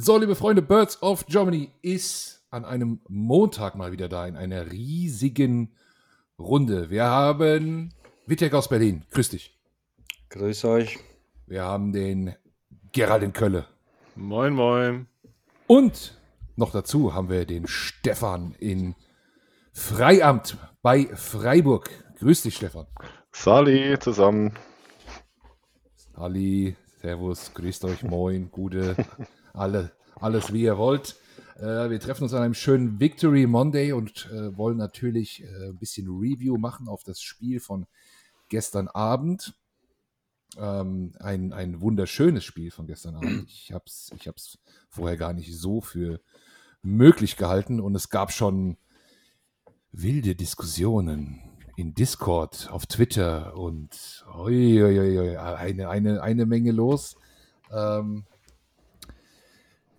So, liebe Freunde, Birds of Germany ist an einem Montag mal wieder da in einer riesigen Runde. Wir haben Wittek aus Berlin. Grüß dich. Grüß euch. Wir haben den Gerald in Kölle. Moin, moin. Und noch dazu haben wir den Stefan in Freiamt bei Freiburg. Grüß dich, Stefan. Sali zusammen. Sali, Servus, grüßt euch, moin, gute, alle, alles wie ihr wollt. Äh, wir treffen uns an einem schönen Victory Monday und äh, wollen natürlich äh, ein bisschen Review machen auf das Spiel von gestern Abend. Ähm, ein, ein wunderschönes Spiel von gestern Abend. Ich habe es ich hab's vorher gar nicht so für möglich gehalten und es gab schon wilde Diskussionen in Discord, auf Twitter und oi, oi, oi, eine, eine, eine Menge los. Ähm,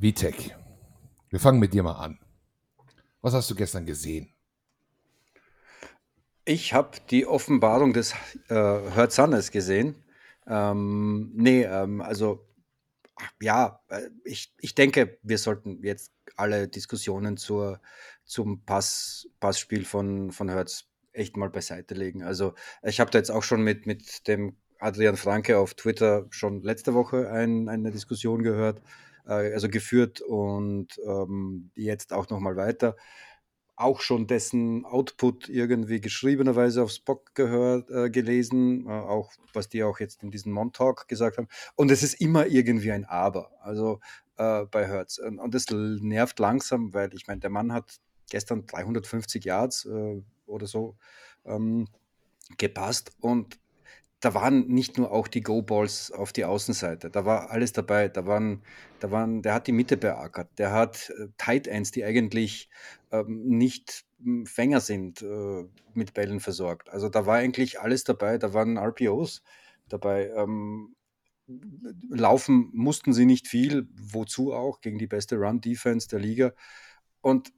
Vitek, wir fangen mit dir mal an. Was hast du gestern gesehen? Ich habe die Offenbarung des äh, Hörzanes gesehen. Ähm, nee, ähm, also ja, äh, ich, ich denke, wir sollten jetzt alle Diskussionen zur, zum Pass, Passspiel von, von Hertz echt mal beiseite legen. Also ich habe da jetzt auch schon mit, mit dem Adrian Franke auf Twitter schon letzte Woche ein, eine Diskussion gehört, also geführt und ähm, jetzt auch nochmal weiter. Auch schon dessen Output irgendwie geschriebenerweise auf Spock gehört, äh, gelesen, äh, auch was die auch jetzt in diesem Montalk gesagt haben. Und es ist immer irgendwie ein Aber, also äh, bei Hertz. Und, und das nervt langsam, weil ich meine, der Mann hat gestern 350 Yards äh, oder so ähm, gepasst. Und da waren nicht nur auch die Go-Balls auf die Außenseite, da war alles dabei. Da waren, da waren, der hat die Mitte beackert, der hat äh, Tight Ends, die eigentlich ähm, nicht hm, Fänger sind, äh, mit Bällen versorgt. Also da war eigentlich alles dabei, da waren RPOs dabei. Ähm, laufen mussten sie nicht viel, wozu auch, gegen die beste Run-Defense der Liga. Und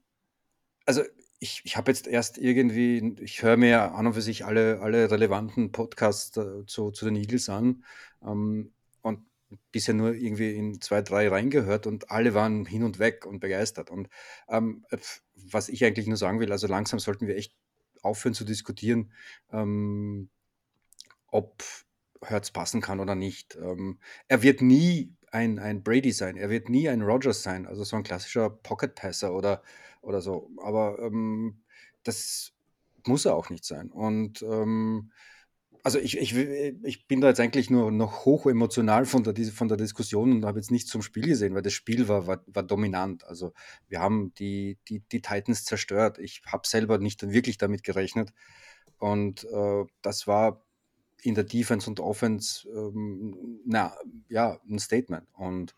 also ich, ich habe jetzt erst irgendwie, ich höre mir an und für sich alle, alle relevanten Podcasts äh, zu, zu den Eagles an ähm, und bisher nur irgendwie in zwei, drei reingehört und alle waren hin und weg und begeistert. Und ähm, was ich eigentlich nur sagen will, also langsam sollten wir echt aufhören zu diskutieren, ähm, ob Hertz passen kann oder nicht. Ähm, er wird nie ein, ein Brady sein, er wird nie ein Rogers sein, also so ein klassischer Pocket Passer oder oder so. Aber ähm, das muss er auch nicht sein. Und ähm, also ich, ich, ich bin da jetzt eigentlich nur noch hoch emotional von der, von der Diskussion und habe jetzt nicht zum Spiel gesehen, weil das Spiel war, war, war dominant. Also wir haben die, die, die Titans zerstört. Ich habe selber nicht wirklich damit gerechnet. Und äh, das war in der Defense und Offense ähm, na, ja, ein Statement. Und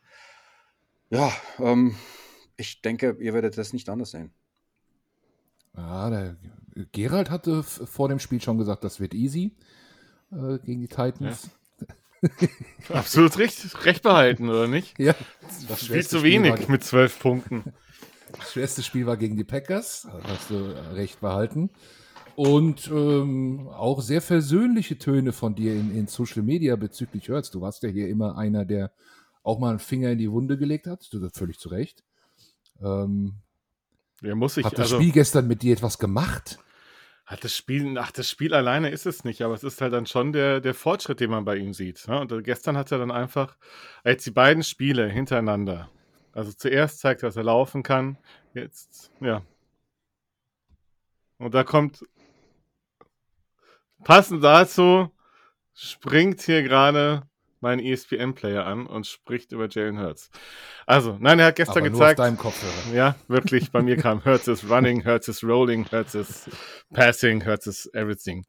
ja, ähm, ich denke, ihr werdet das nicht anders sehen. Ja, der Gerald hatte vor dem Spiel schon gesagt, das wird easy äh, gegen die Titans. Ja. Absolut recht, recht behalten, oder nicht? Ja. Das Viel zu wenig war, mit zwölf Punkten. Das schwerste Spiel war gegen die Packers, hast du recht behalten. Und ähm, auch sehr versöhnliche Töne von dir in, in Social Media bezüglich Hurts. Du warst ja hier immer einer, der auch mal einen Finger in die Wunde gelegt hat. Du das völlig zu Recht. Ähm, ja, muss ich, hat das also, Spiel gestern mit dir etwas gemacht? Hat das Spiel, ach, das Spiel alleine ist es nicht, aber es ist halt dann schon der, der Fortschritt, den man bei ihm sieht. Ne? Und gestern hat er dann einfach, jetzt die beiden Spiele hintereinander. Also zuerst zeigt er, dass er laufen kann. Jetzt, ja. Und da kommt passend dazu, springt hier gerade meinen ESPN-Player an und spricht über Jalen Hurts. Also, nein, er hat gestern Aber gezeigt. Nur auf deinem Kopfhörer. Ja, wirklich. Bei mir kam Hurts is running, Hurts is rolling, Hurts is passing, Hurts is everything.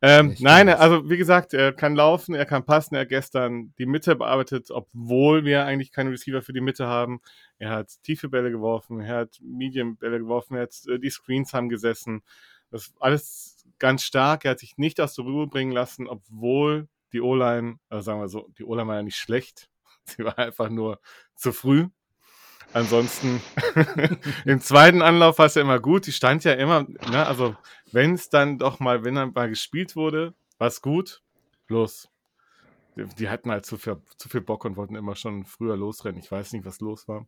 Ähm, nein, also wie gesagt, er kann laufen, er kann passen. Er hat gestern die Mitte bearbeitet, obwohl wir eigentlich keine Receiver für die Mitte haben. Er hat tiefe Bälle geworfen, er hat Medium-Bälle geworfen, er hat äh, die Screens haben gesessen. Das alles ganz stark. Er hat sich nicht aus der Ruhe bringen lassen, obwohl die O-Line, also sagen wir so, die O-Line war ja nicht schlecht. Sie war einfach nur zu früh. Ansonsten im zweiten Anlauf war es ja immer gut. Die stand ja immer, ne, also wenn es dann doch mal, wenn dann mal gespielt wurde, war es gut. Bloß, die, die, hatten halt zu viel, zu viel Bock und wollten immer schon früher losrennen. Ich weiß nicht, was los war.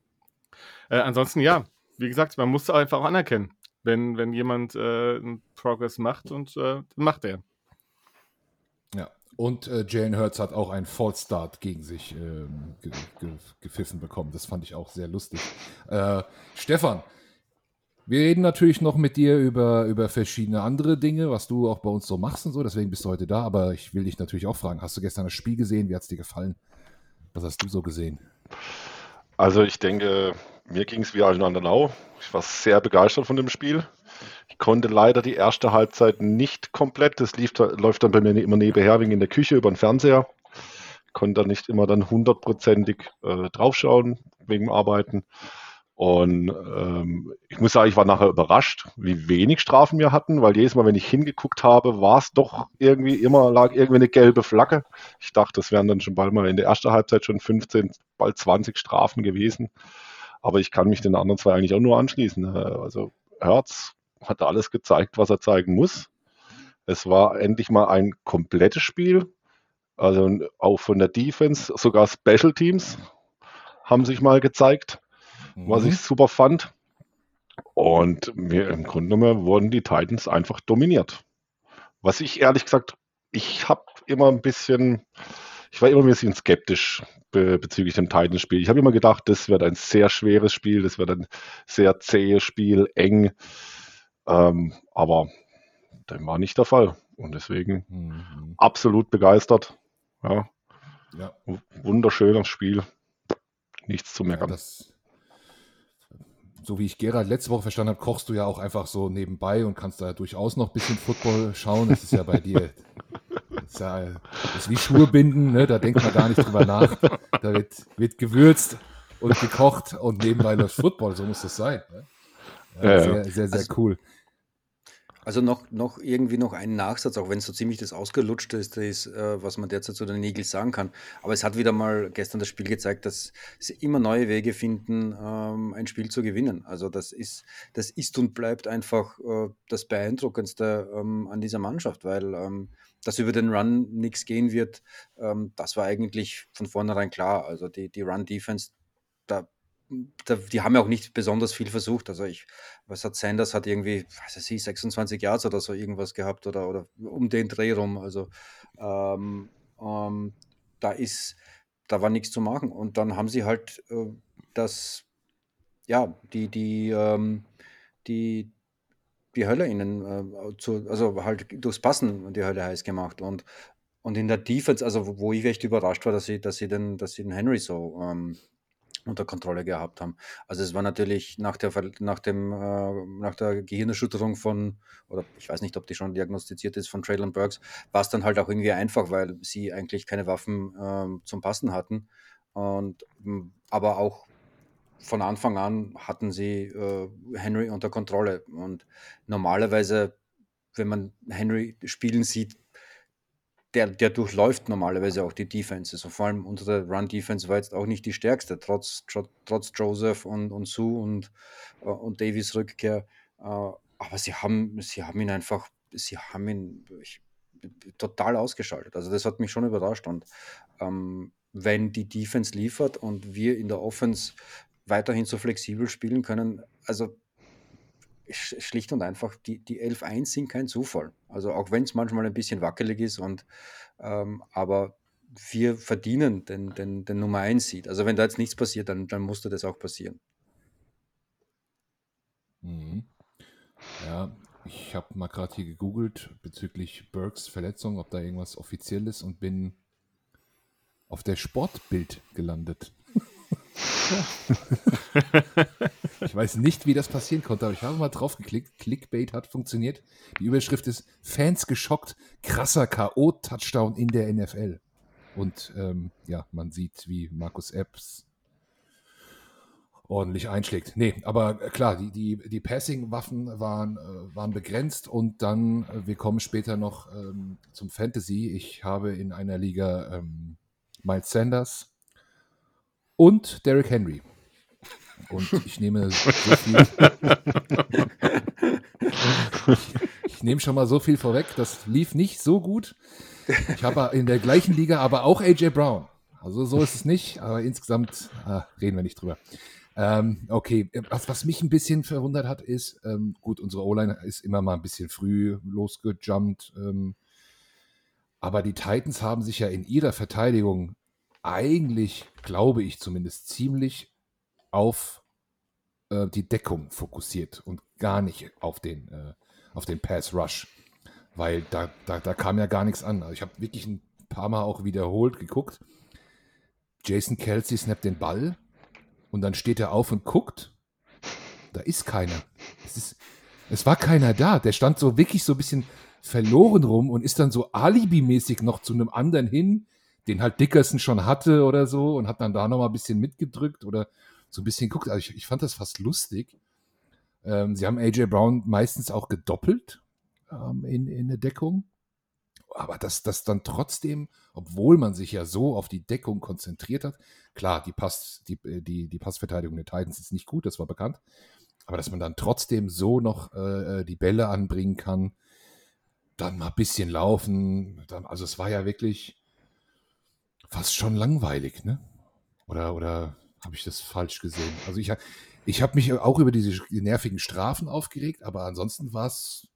Äh, ansonsten ja, wie gesagt, man muss einfach auch anerkennen, wenn, wenn jemand äh, einen Progress macht und äh, macht er. Ja, und äh, Jalen Hurts hat auch einen False Start gegen sich ähm, ge ge gepfiffen bekommen. Das fand ich auch sehr lustig. Äh, Stefan, wir reden natürlich noch mit dir über, über verschiedene andere Dinge, was du auch bei uns so machst und so. Deswegen bist du heute da. Aber ich will dich natürlich auch fragen: Hast du gestern das Spiel gesehen? Wie hat es dir gefallen? Was hast du so gesehen? Also, ich denke, mir ging es wie allen anderen auch. Ich war sehr begeistert von dem Spiel. Ich konnte leider die erste Halbzeit nicht komplett. Das lief, läuft dann bei mir immer nebenher wegen in der Küche über den Fernseher. Ich konnte da nicht immer dann hundertprozentig äh, draufschauen wegen dem Arbeiten. Und ähm, ich muss sagen, ich war nachher überrascht, wie wenig Strafen wir hatten, weil jedes Mal, wenn ich hingeguckt habe, war es doch irgendwie immer, lag irgendwie eine gelbe Flagge. Ich dachte, das wären dann schon bald mal in der ersten Halbzeit schon 15, bald 20 Strafen gewesen. Aber ich kann mich den anderen zwei eigentlich auch nur anschließen. Äh, also Herz hat alles gezeigt, was er zeigen muss. Es war endlich mal ein komplettes Spiel. Also auch von der Defense, sogar Special Teams haben sich mal gezeigt mhm. was ich super fand. Und mir im Grunde genommen wurden die Titans einfach dominiert. Was ich ehrlich gesagt, ich habe immer ein bisschen, ich war immer ein bisschen skeptisch be bezüglich dem Titans-Spiel. Ich habe immer gedacht, das wird ein sehr schweres Spiel, das wird ein sehr zähes Spiel, eng. Ähm, aber das war nicht der Fall. Und deswegen mhm. absolut begeistert. Ja. ja. Wunderschönes Spiel. Nichts zu meckern. Ja, das, so wie ich Gerald letzte Woche verstanden habe, kochst du ja auch einfach so nebenbei und kannst da durchaus noch ein bisschen Football schauen. Das ist ja bei dir. Das ist, ja, das ist wie Schuhe binden, ne? da denkt man gar nicht drüber nach. Da wird, wird gewürzt und gekocht und nebenbei läuft Football, so muss das sein. Ne? Ja, ja, sehr, sehr, sehr also, cool. Also noch, noch irgendwie noch einen Nachsatz, auch wenn es so ziemlich das Ausgelutschte ist, ist äh, was man derzeit zu den Eagles sagen kann. Aber es hat wieder mal gestern das Spiel gezeigt, dass sie immer neue Wege finden, ähm, ein Spiel zu gewinnen. Also das ist, das ist und bleibt einfach äh, das Beeindruckendste ähm, an dieser Mannschaft, weil ähm, dass über den Run nichts gehen wird, ähm, das war eigentlich von vornherein klar. Also die, die Run-Defense, da da, die haben ja auch nicht besonders viel versucht. Also ich, was hat Sanders hat irgendwie, was weiß ich, 26 Yards oder so irgendwas gehabt oder, oder um den Dreh rum. Also ähm, ähm, da ist, da war nichts zu machen. Und dann haben sie halt äh, das, ja, die, die, ähm, die, die Hölle ihnen äh, zu, also halt durchs Passen die Hölle heiß gemacht. Und, und in der Defense, also wo ich echt überrascht war, dass sie, dass sie den, dass sie den Henry so ähm, unter Kontrolle gehabt haben. Also es war natürlich nach der, nach dem, äh, nach der Gehirnerschütterung von, oder ich weiß nicht, ob die schon diagnostiziert ist, von Traylon Burks, war es dann halt auch irgendwie einfach, weil sie eigentlich keine Waffen äh, zum Passen hatten. Und, aber auch von Anfang an hatten sie äh, Henry unter Kontrolle. Und normalerweise, wenn man Henry spielen sieht, der, der durchläuft normalerweise auch die Defense. Also vor allem unsere Run-Defense war jetzt auch nicht die stärkste, trotz, trotz Joseph und, und Sue und, uh, und Davies Rückkehr. Uh, aber sie haben, sie haben ihn einfach, sie haben ihn ich, total ausgeschaltet. Also das hat mich schon überrascht. Und ähm, wenn die Defense liefert und wir in der Offense weiterhin so flexibel spielen können, also schlicht und einfach, die, die 11-1 sind kein Zufall. Also auch wenn es manchmal ein bisschen wackelig ist und ähm, aber wir verdienen den, den, den Nummer 1 Seed. Also wenn da jetzt nichts passiert, dann, dann musste das auch passieren. Mhm. Ja, ich habe mal gerade hier gegoogelt bezüglich Burks Verletzung, ob da irgendwas offiziell ist und bin auf der Sportbild gelandet. Ich weiß nicht, wie das passieren konnte, aber ich habe mal drauf geklickt. Clickbait hat funktioniert. Die Überschrift ist Fans geschockt, krasser K.O.-Touchdown in der NFL. Und ähm, ja, man sieht, wie Markus Epps ordentlich einschlägt. Nee, aber klar, die, die, die Passing-Waffen waren, äh, waren begrenzt und dann, äh, wir kommen später noch ähm, zum Fantasy. Ich habe in einer Liga ähm, Miles Sanders, und Derrick Henry. Und ich nehme so viel. ich, nehme schon mal so viel vorweg. Das lief nicht so gut. Ich habe in der gleichen Liga aber auch AJ Brown. Also so ist es nicht, aber insgesamt ah, reden wir nicht drüber. Ähm, okay, was, was mich ein bisschen verwundert hat, ist, ähm, gut, unsere O-Line ist immer mal ein bisschen früh losgejumpt. Ähm, aber die Titans haben sich ja in ihrer Verteidigung eigentlich, glaube ich zumindest, ziemlich auf äh, die Deckung fokussiert und gar nicht auf den, äh, den Pass Rush. Weil da, da, da kam ja gar nichts an. Also ich habe wirklich ein paar Mal auch wiederholt geguckt. Jason Kelsey snappt den Ball und dann steht er auf und guckt. Da ist keiner. Es, ist, es war keiner da. Der stand so wirklich so ein bisschen verloren rum und ist dann so alibimäßig noch zu einem anderen hin, den halt Dickerson schon hatte oder so und hat dann da noch mal ein bisschen mitgedrückt oder so ein bisschen guckt. Also ich, ich fand das fast lustig. Ähm, sie haben AJ Brown meistens auch gedoppelt ähm, in, in der Deckung. Aber dass das dann trotzdem, obwohl man sich ja so auf die Deckung konzentriert hat, klar, die, Pass, die, die, die Passverteidigung der Titans ist nicht gut, das war bekannt. Aber dass man dann trotzdem so noch äh, äh die Bälle anbringen kann, dann mal ein bisschen laufen. Dann, also es war ja wirklich fast schon langweilig, ne? Oder, oder habe ich das falsch gesehen? Also ich, ich habe mich auch über diese nervigen Strafen aufgeregt, aber ansonsten war es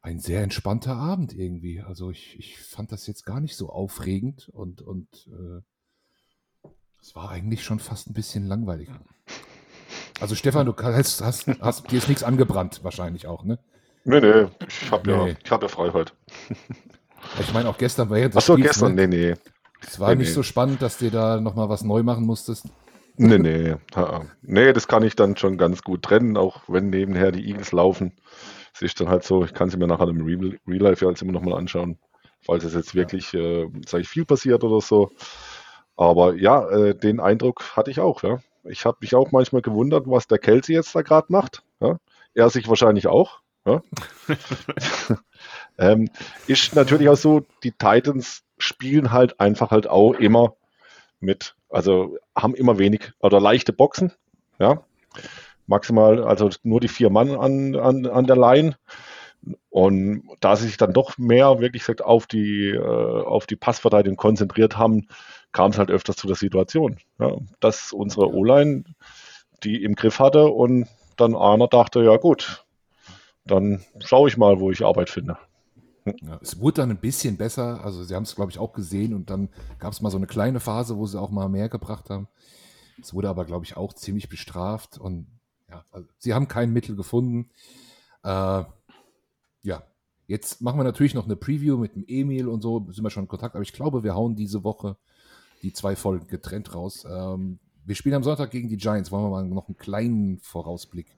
ein sehr entspannter Abend irgendwie. Also ich, ich fand das jetzt gar nicht so aufregend und, und äh, es war eigentlich schon fast ein bisschen langweilig. Also Stefan, du hast, hast, hast dir ist nichts angebrannt wahrscheinlich auch, ne? Nee, nee, ich habe nee. ja, ich hab ja frei heute. Ich meine, auch gestern war jetzt. Achso, gestern, ne? nee, nee. Es war nee, nicht nee. so spannend, dass du da nochmal was neu machen musstest. Nee, nee. Nee, das kann ich dann schon ganz gut trennen, auch wenn nebenher die Eagles laufen. Es ist dann halt so, ich kann sie mir nachher im Real, Real Life ja jetzt immer nochmal anschauen, falls es jetzt wirklich, ja. äh, sage ich, viel passiert oder so. Aber ja, äh, den Eindruck hatte ich auch, ja. Ich habe mich auch manchmal gewundert, was der Kelsey jetzt da gerade macht. Ja? Er sich wahrscheinlich auch. Ja? ähm, ist natürlich auch so, die Titans spielen halt einfach halt auch immer mit, also haben immer wenig oder leichte Boxen, ja. Maximal, also nur die vier Mann an, an, an der Line. Und da sie sich dann doch mehr wirklich gesagt auf die, äh, auf die Passverteidigung konzentriert haben, kam es halt öfters zu der Situation, ja, dass unsere O-Line die im Griff hatte und dann einer dachte, ja gut, dann schaue ich mal, wo ich Arbeit finde. Ja, es wurde dann ein bisschen besser. Also sie haben es, glaube ich, auch gesehen und dann gab es mal so eine kleine Phase, wo sie auch mal mehr gebracht haben. Es wurde aber, glaube ich, auch ziemlich bestraft und ja, also sie haben kein Mittel gefunden. Äh, ja, jetzt machen wir natürlich noch eine Preview mit dem Emil und so, sind wir schon in Kontakt, aber ich glaube, wir hauen diese Woche die zwei Folgen getrennt raus. Ähm, wir spielen am Sonntag gegen die Giants. Wollen wir mal noch einen kleinen Vorausblick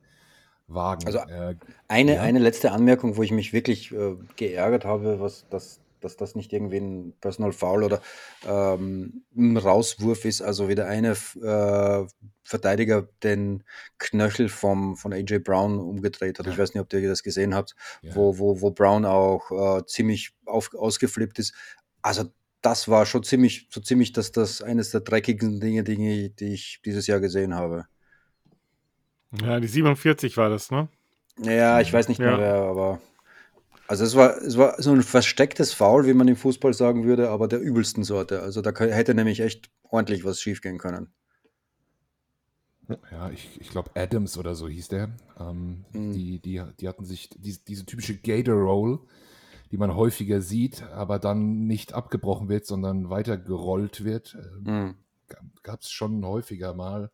wagen. Also äh, eine, ja. eine letzte Anmerkung, wo ich mich wirklich äh, geärgert habe, was das, dass das nicht irgendwie ein Personal Foul oder ähm, ein Rauswurf ist. Also wie der eine äh, Verteidiger den Knöchel vom, von AJ Brown umgedreht hat. Ja. Ich weiß nicht, ob ihr das gesehen habt, ja. wo, wo, wo Brown auch äh, ziemlich auf, ausgeflippt ist. Also das war schon ziemlich, so ziemlich dass das eines der dreckigsten Dinge, die, die ich dieses Jahr gesehen habe. Ja, die 47 war das, ne? Ja, ich weiß nicht mehr, wer, aber. Also es war, es war so ein verstecktes Foul, wie man im Fußball sagen würde, aber der übelsten Sorte. Also da hätte nämlich echt ordentlich was schiefgehen können. Ja, ich, ich glaube Adams oder so hieß der. Ähm, mhm. die, die, die hatten sich die, diese typische Gator Roll, die man häufiger sieht, aber dann nicht abgebrochen wird, sondern weiter gerollt wird. Ähm, mhm. Gab es schon häufiger mal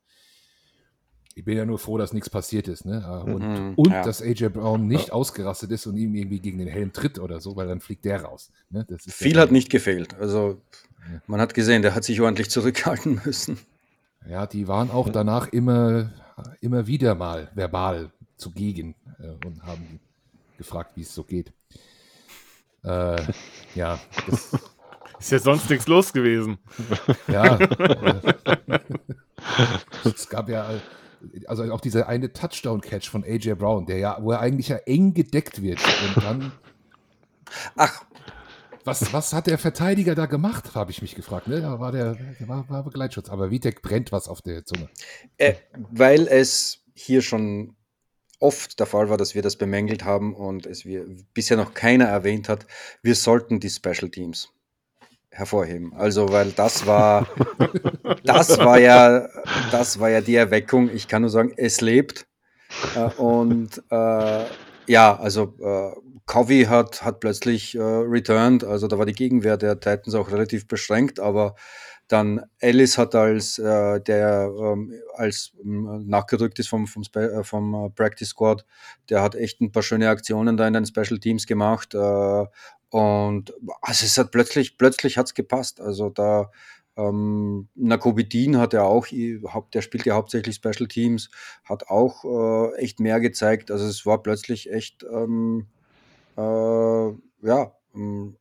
ich bin ja nur froh, dass nichts passiert ist. Ne? Ah, und, mhm, und ja. dass AJ Brown nicht ja. ausgerastet ist und ihm irgendwie gegen den Helm tritt oder so, weil dann fliegt der raus. Ne? Viel hat nicht gefehlt. Also ja. man hat gesehen, der hat sich ordentlich zurückhalten müssen. Ja, die waren auch danach immer, immer wieder mal verbal zugegen äh, und haben gefragt, wie es so geht. Äh, ja, das ist ja sonst nichts los gewesen. Ja. Äh, es gab ja also auch dieser eine Touchdown-Catch von AJ Brown, der ja, wo er eigentlich ja eng gedeckt wird. Und dann. Ach. Was, was hat der Verteidiger da gemacht, habe ich mich gefragt. Ne? Da war der, war, war Begleitschutz. Aber Vitek brennt was auf der Zunge. Äh, weil es hier schon oft der Fall war, dass wir das bemängelt haben und es wir bisher noch keiner erwähnt hat, wir sollten die Special Teams hervorheben. Also, weil das war, das war ja, das war ja die Erweckung. Ich kann nur sagen, es lebt. Äh, und äh, ja, also äh, Covey hat, hat plötzlich äh, returned, also da war die Gegenwehr der Titans auch relativ beschränkt, aber dann Ellis hat als äh, der ähm, als ähm, nachgerückt ist vom, vom, äh, vom äh, Practice Squad, der hat echt ein paar schöne Aktionen da in den Special Teams gemacht. Äh, und also es hat plötzlich, plötzlich hat es gepasst. Also da ähm, Nakobidin hat ja auch, der spielt ja hauptsächlich Special Teams, hat auch äh, echt mehr gezeigt. Also es war plötzlich echt, ähm, äh, ja, ähm,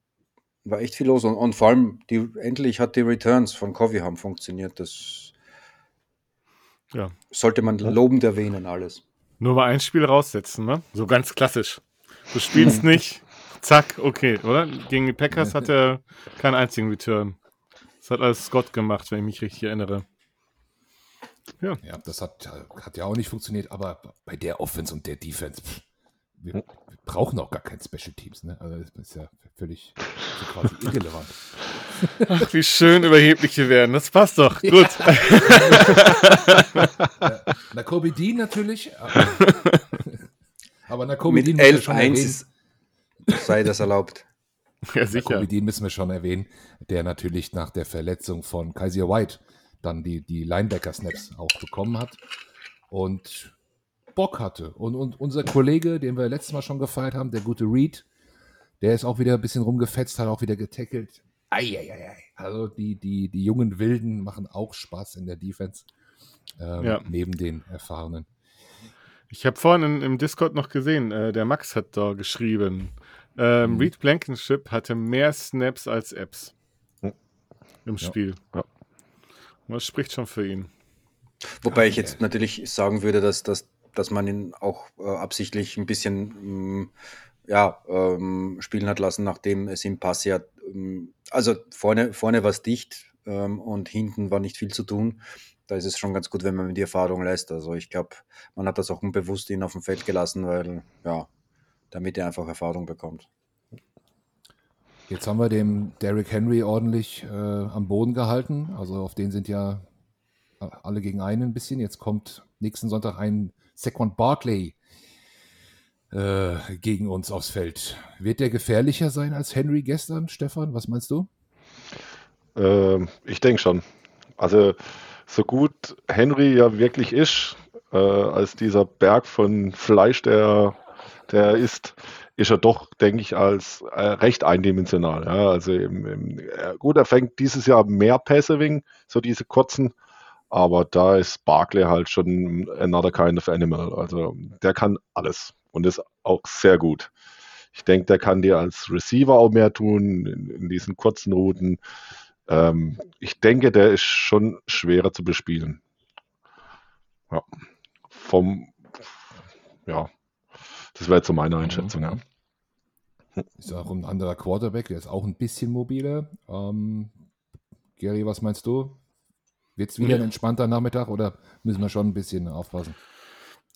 war echt viel los. Und, und, vor allem, die, endlich hat die Returns von Covey haben funktioniert. Das ja. sollte man lobend erwähnen, alles. Nur mal ein Spiel raussetzen, ne? So ganz klassisch. Du spielst nicht, zack, okay, oder? Gegen die Packers hat er keinen einzigen Return. Das hat alles Scott gemacht, wenn ich mich richtig erinnere. Ja, ja das hat, hat ja auch nicht funktioniert, aber bei der Offense und der Defense, wir, wir brauchen auch gar keine Special Teams. Ne? Also das ist ja völlig so quasi irrelevant. Ach, wie schön überheblich wir werden. Das passt doch. Ja. Gut. Na, Kobe Dean natürlich. Aber na, Kobe Mit Dean 11-1 sei das erlaubt. Ja, sicher. Dean müssen wir schon erwähnen, der natürlich nach der Verletzung von Kaiser White dann die, die Linebacker-Snaps auch bekommen hat. Und Bock hatte. Und, und unser Kollege, den wir letztes Mal schon gefeiert haben, der gute Reed, der ist auch wieder ein bisschen rumgefetzt, hat auch wieder getackelt. Eieiei. Also die, die, die jungen Wilden machen auch Spaß in der Defense, ähm, ja. neben den Erfahrenen. Ich habe vorhin im Discord noch gesehen, äh, der Max hat da geschrieben, ähm, mhm. Reed Blankenship hatte mehr Snaps als Apps hm. im Spiel. Ja. Das spricht schon für ihn. Wobei ich jetzt natürlich sagen würde, dass, dass dass man ihn auch äh, absichtlich ein bisschen mh, mm, ja, ähm, spielen hat lassen, nachdem es im Pass ja, ähm, also vorne, vorne war es dicht ähm, und hinten war nicht viel zu tun. Da ist es schon ganz gut, wenn man die Erfahrung lässt. Also ich glaube, man hat das auch unbewusst ihn auf dem Feld gelassen, weil ja, damit er einfach Erfahrung bekommt. Jetzt haben wir dem Derrick Henry ordentlich äh, am Boden gehalten. Also auf den sind ja alle gegen einen ein bisschen. Jetzt kommt nächsten Sonntag ein Saquon Barkley äh, gegen uns aufs Feld. Wird der gefährlicher sein als Henry gestern, Stefan? Was meinst du? Äh, ich denke schon. Also so gut Henry ja wirklich ist, äh, als dieser Berg von Fleisch, der, der ist, ist er doch, denke ich, als äh, recht eindimensional. Ja? Also im, im, gut, er fängt dieses Jahr mehr Pässe wegen, so diese kurzen, aber da ist Barkley halt schon another kind of animal. Also der kann alles und ist auch sehr gut. Ich denke, der kann dir als Receiver auch mehr tun in, in diesen kurzen Routen. Ähm, ich denke, der ist schon schwerer zu bespielen. Ja. Vom, ja, das wäre jetzt so meine Einschätzung, ja. Ist auch ein anderer Quarterback, der ist auch ein bisschen mobiler. Ähm, Gary, was meinst du? Wird es wieder ein entspannter Nachmittag oder müssen wir schon ein bisschen aufpassen?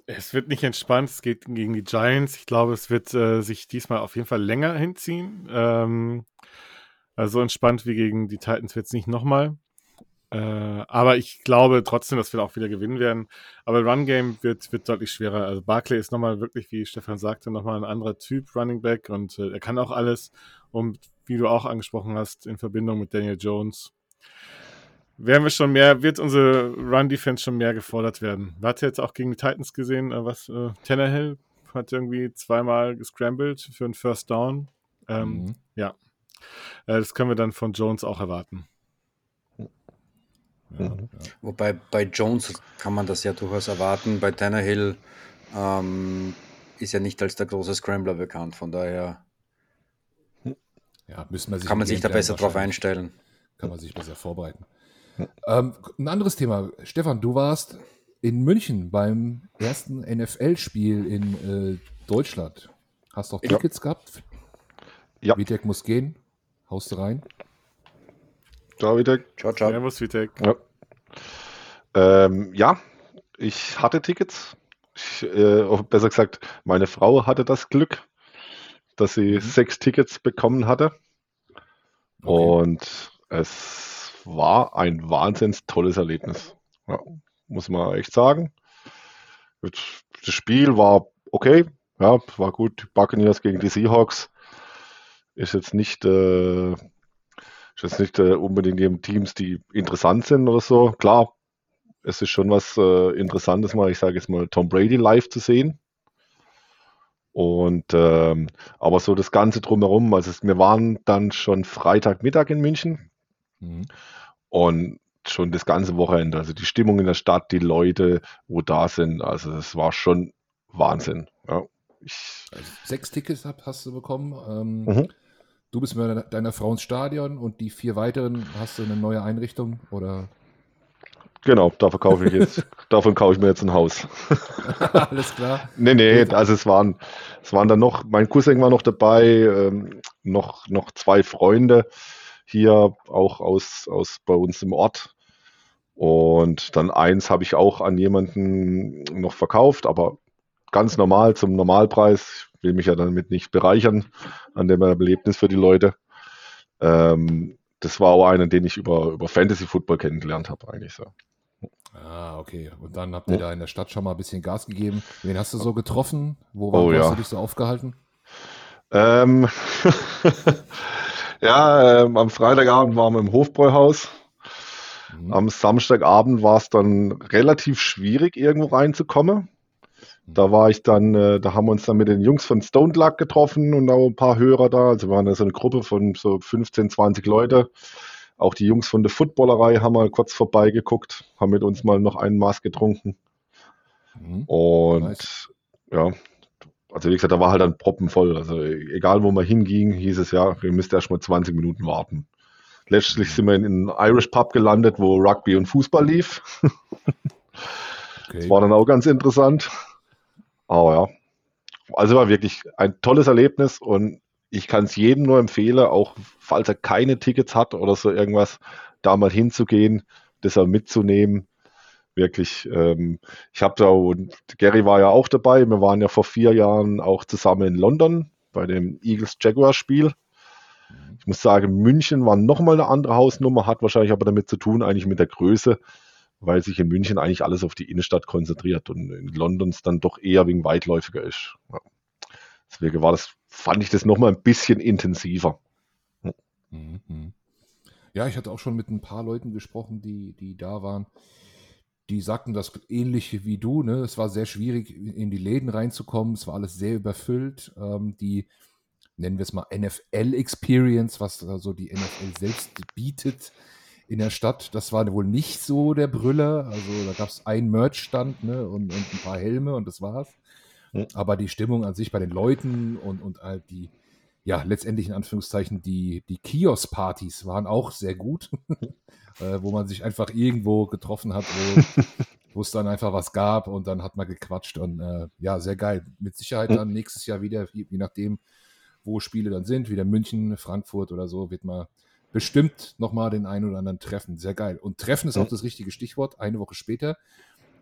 Es wird nicht entspannt, es geht gegen die Giants. Ich glaube, es wird äh, sich diesmal auf jeden Fall länger hinziehen. Ähm, also so entspannt wie gegen die Titans wird es nicht nochmal. Äh, aber ich glaube trotzdem, dass wir auch wieder gewinnen werden. Aber Run Game wird, wird deutlich schwerer. Also Barclay ist nochmal wirklich, wie Stefan sagte, nochmal ein anderer Typ Running Back und äh, er kann auch alles. Und wie du auch angesprochen hast, in Verbindung mit Daniel Jones werden wir schon mehr, wird unsere Run-Defense schon mehr gefordert werden. Wir hatten jetzt auch gegen die Titans gesehen, äh, was äh, Tannehill hat irgendwie zweimal gescrambled für einen First Down. Ähm, mhm. Ja, äh, das können wir dann von Jones auch erwarten. Ja, ja. Wobei bei Jones kann man das ja durchaus erwarten. Bei Tannehill ähm, ist ja nicht als der große Scrambler bekannt. Von daher ja, man kann man sich da besser drauf einstellen. Kann man sich besser vorbereiten. Ähm, ein anderes Thema. Stefan, du warst in München beim ersten NFL-Spiel in äh, Deutschland. Hast auch Tickets ja. gehabt? Ja. Vitek muss gehen. Haust du rein? Ciao, Vitek. Ciao, ciao. Servus, Vitek. Ja. Ähm, ja, ich hatte Tickets. Ich, äh, besser gesagt, meine Frau hatte das Glück, dass sie mhm. sechs Tickets bekommen hatte. Okay. Und es war ein wahnsinnig tolles Erlebnis. Ja, muss man echt sagen. Das Spiel war okay, ja, war gut. Buccaneers gegen die Seahawks ist jetzt nicht, äh, ist jetzt nicht äh, unbedingt eben Teams, die interessant sind oder so. Klar, es ist schon was äh, Interessantes, mal, ich sage jetzt mal, Tom Brady live zu sehen. Und ähm, aber so das Ganze drumherum, also wir waren dann schon Freitagmittag in München mhm. und schon das ganze Wochenende, also die Stimmung in der Stadt, die Leute, wo da sind, also das war schon Wahnsinn. Ja. Ich, also sechs Tickets hast du bekommen. Ähm, mhm. Du bist mit deiner Frau ins Stadion und die vier weiteren hast du eine neue Einrichtung oder? Genau, da verkaufe ich jetzt, davon kaufe ich mir jetzt ein Haus. Alles klar. nee, nee, also es waren, es waren dann noch, mein Cousin war noch dabei, ähm, noch, noch zwei Freunde hier auch aus, aus bei uns im Ort. Und dann eins habe ich auch an jemanden noch verkauft, aber ganz normal zum Normalpreis. Ich will mich ja damit nicht bereichern an dem Erlebnis für die Leute. Ähm, das war auch einer, den ich über, über Fantasy Football kennengelernt habe, eigentlich so. Ah, okay. Und dann habt ihr da in der Stadt schon mal ein bisschen Gas gegeben. Wen hast du so getroffen? Wo war, oh, ja. hast du dich so aufgehalten? Ähm, ja, ähm, am Freitagabend waren wir im Hofbräuhaus. Mhm. Am Samstagabend war es dann relativ schwierig, irgendwo reinzukommen. Da war ich dann, äh, da haben wir uns dann mit den Jungs von Stone Luck getroffen und auch ein paar Hörer da. Also wir waren da so eine Gruppe von so 15, 20 Leute. Auch die Jungs von der Footballerei haben mal kurz vorbeigeguckt, haben mit uns mal noch einen Maß getrunken. Mhm. Und nice. ja, also wie gesagt, da war halt dann proppenvoll. Also egal wo man hinging, hieß es ja, ihr müsst erst mal 20 Minuten warten. Letztlich sind wir in einen Irish Pub gelandet, wo Rugby und Fußball lief. Okay. Das war dann auch ganz interessant. Aber ja, also war wirklich ein tolles Erlebnis und ich kann es jedem nur empfehlen, auch falls er keine Tickets hat oder so irgendwas, da mal hinzugehen, das auch mitzunehmen. Wirklich, ähm, ich habe da, und Gary war ja auch dabei, wir waren ja vor vier Jahren auch zusammen in London bei dem Eagles Jaguar Spiel. Ich muss sagen, München war nochmal eine andere Hausnummer, hat wahrscheinlich aber damit zu tun, eigentlich mit der Größe weil sich in München eigentlich alles auf die Innenstadt konzentriert und in London es dann doch eher wegen weitläufiger ist. Ja. Deswegen war das, fand ich das nochmal ein bisschen intensiver. Ja. Mhm. ja, ich hatte auch schon mit ein paar Leuten gesprochen, die, die da waren. Die sagten das ähnliche wie du. Ne? Es war sehr schwierig, in die Läden reinzukommen. Es war alles sehr überfüllt. Ähm, die, nennen wir es mal NFL-Experience, was also die NFL selbst bietet, in der Stadt. Das war wohl nicht so der Brüller. Also da gab es einen Merch-Stand ne, und, und, ein paar Helme und das war's. Mhm. Aber die Stimmung an sich bei den Leuten und, und halt die, ja, letztendlich in Anführungszeichen, die, die Kiosk-Partys waren auch sehr gut, äh, wo man sich einfach irgendwo getroffen hat, wo, wo es dann einfach was gab und dann hat man gequatscht und äh, ja, sehr geil. Mit Sicherheit dann nächstes Jahr wieder, je, je nachdem, wo Spiele dann sind, wieder München, Frankfurt oder so, wird man bestimmt nochmal den einen oder anderen treffen. Sehr geil. Und treffen ist auch das richtige Stichwort. Eine Woche später.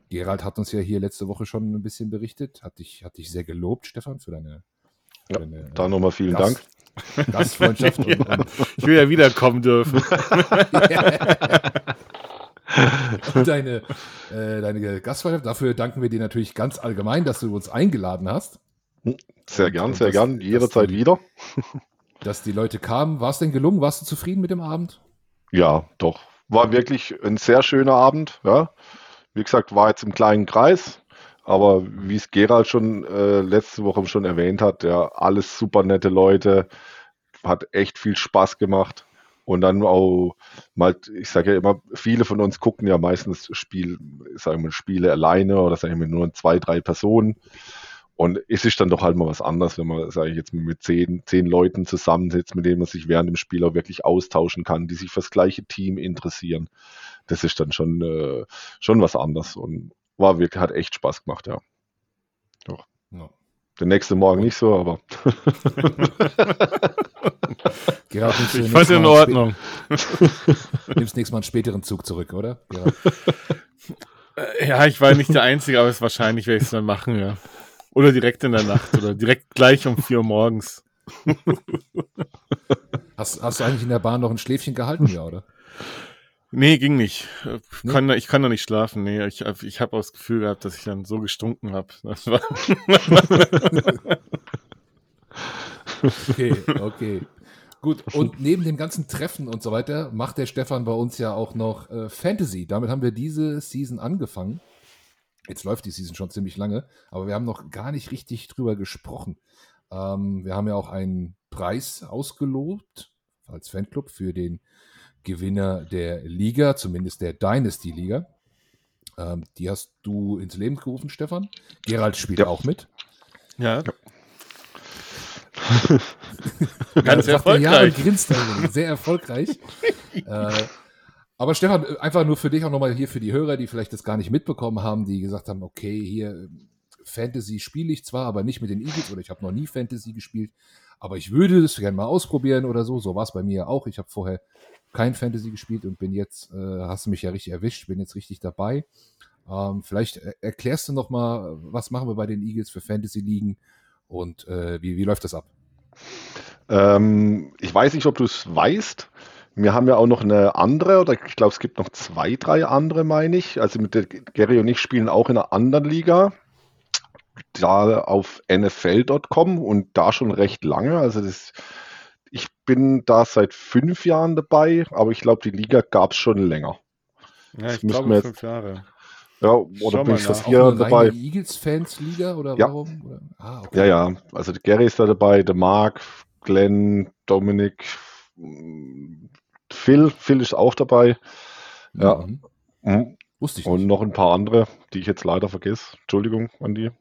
Gerald hat uns ja hier letzte Woche schon ein bisschen berichtet. Hat dich, hat dich sehr gelobt, Stefan, für deine. Ja, deine da nochmal vielen Gast, Dank. Gastfreundschaft. und, und, ich will ja wiederkommen dürfen. und deine, äh, deine Gastfreundschaft. Dafür danken wir dir natürlich ganz allgemein, dass du uns eingeladen hast. Sehr gern, sehr gern. Jederzeit wieder dass die Leute kamen. War es denn gelungen? Warst du zufrieden mit dem Abend? Ja, doch. War wirklich ein sehr schöner Abend. Ja. Wie gesagt, war jetzt im kleinen Kreis. Aber wie es Gerald schon äh, letzte Woche schon erwähnt hat, ja, alles super nette Leute, hat echt viel Spaß gemacht. Und dann auch mal, ich sage ja immer, viele von uns gucken ja meistens Spiel, sagen wir, Spiele alleine oder sagen wir nur zwei, drei Personen. Und es ist dann doch halt mal was anderes, wenn man, sage ich jetzt, mit zehn, zehn Leuten zusammensitzt, mit denen man sich während dem Spiel auch wirklich austauschen kann, die sich fürs gleiche Team interessieren. Das ist dann schon, äh, schon was anderes und war wirklich, hat echt Spaß gemacht, ja. Doch. Ja. Der nächste Morgen nicht so, aber. Gerhard, ich fand in Ordnung. Nimmst nächstes Mal einen späteren Zug zurück, oder? Ja, ich war nicht der Einzige, aber es wahrscheinlich werde ich es dann machen, ja. Oder direkt in der Nacht oder direkt gleich um vier Uhr morgens. Hast, hast du eigentlich in der Bahn noch ein Schläfchen gehalten, ja, oder? Nee, ging nicht. Ich, nee? kann, ich kann da nicht schlafen. Nee, ich, ich habe auch das Gefühl gehabt, dass ich dann so gestunken habe. okay, okay. Gut, und neben dem ganzen Treffen und so weiter macht der Stefan bei uns ja auch noch äh, Fantasy. Damit haben wir diese Season angefangen. Jetzt läuft die Season schon ziemlich lange, aber wir haben noch gar nicht richtig drüber gesprochen. Ähm, wir haben ja auch einen Preis ausgelobt als Fanclub für den Gewinner der Liga, zumindest der Dynasty Liga. Ähm, die hast du ins Leben gerufen, Stefan. Gerald spielt ja. auch mit. Ja. ja. Ganz erfolgreich. Ja, und grinst sehr erfolgreich. äh, aber Stefan, einfach nur für dich auch nochmal hier für die Hörer, die vielleicht das gar nicht mitbekommen haben, die gesagt haben, okay, hier Fantasy spiele ich zwar, aber nicht mit den Eagles oder ich habe noch nie Fantasy gespielt, aber ich würde das gerne mal ausprobieren oder so. So war es bei mir auch. Ich habe vorher kein Fantasy gespielt und bin jetzt, äh, hast du mich ja richtig erwischt, bin jetzt richtig dabei. Ähm, vielleicht erklärst du noch mal, was machen wir bei den Eagles für Fantasy-Ligen und äh, wie, wie läuft das ab? Ähm, ich weiß nicht, ob du es weißt. Wir haben ja auch noch eine andere, oder ich glaube, es gibt noch zwei, drei andere, meine ich. Also mit der Gary und ich spielen auch in einer anderen Liga. Da auf NFL.com und da schon recht lange. Also das, ich bin da seit fünf Jahren dabei, aber ich glaube, die Liga gab es schon länger. Ja, ich glaube jetzt, fünf Jahre. Ja, oder bin ich das hier dabei? Eagles-Fans-Liga oder ja. warum? Ah, okay. Ja, ja. Also Gary ist da dabei, der Mark, Glenn, Dominik, Phil. Phil ist auch dabei. Ja. Mhm. Mhm. Wusste ich nicht. Und noch ein paar andere, die ich jetzt leider vergesse. Entschuldigung an die.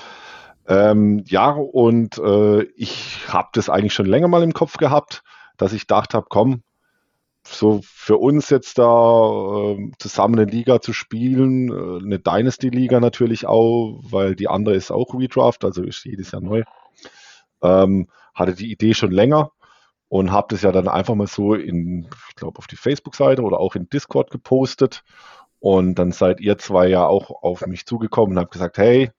ähm, ja, und äh, ich habe das eigentlich schon länger mal im Kopf gehabt, dass ich gedacht habe, komm, so für uns jetzt da äh, zusammen eine Liga zu spielen, äh, eine Dynasty-Liga natürlich auch, weil die andere ist auch Redraft, also ist jedes Jahr neu. Ähm, hatte die Idee schon länger und habe das ja dann einfach mal so in, ich glaube, auf die Facebook-Seite oder auch in Discord gepostet. Und dann seid ihr zwei ja auch auf mich zugekommen und habt gesagt, hey,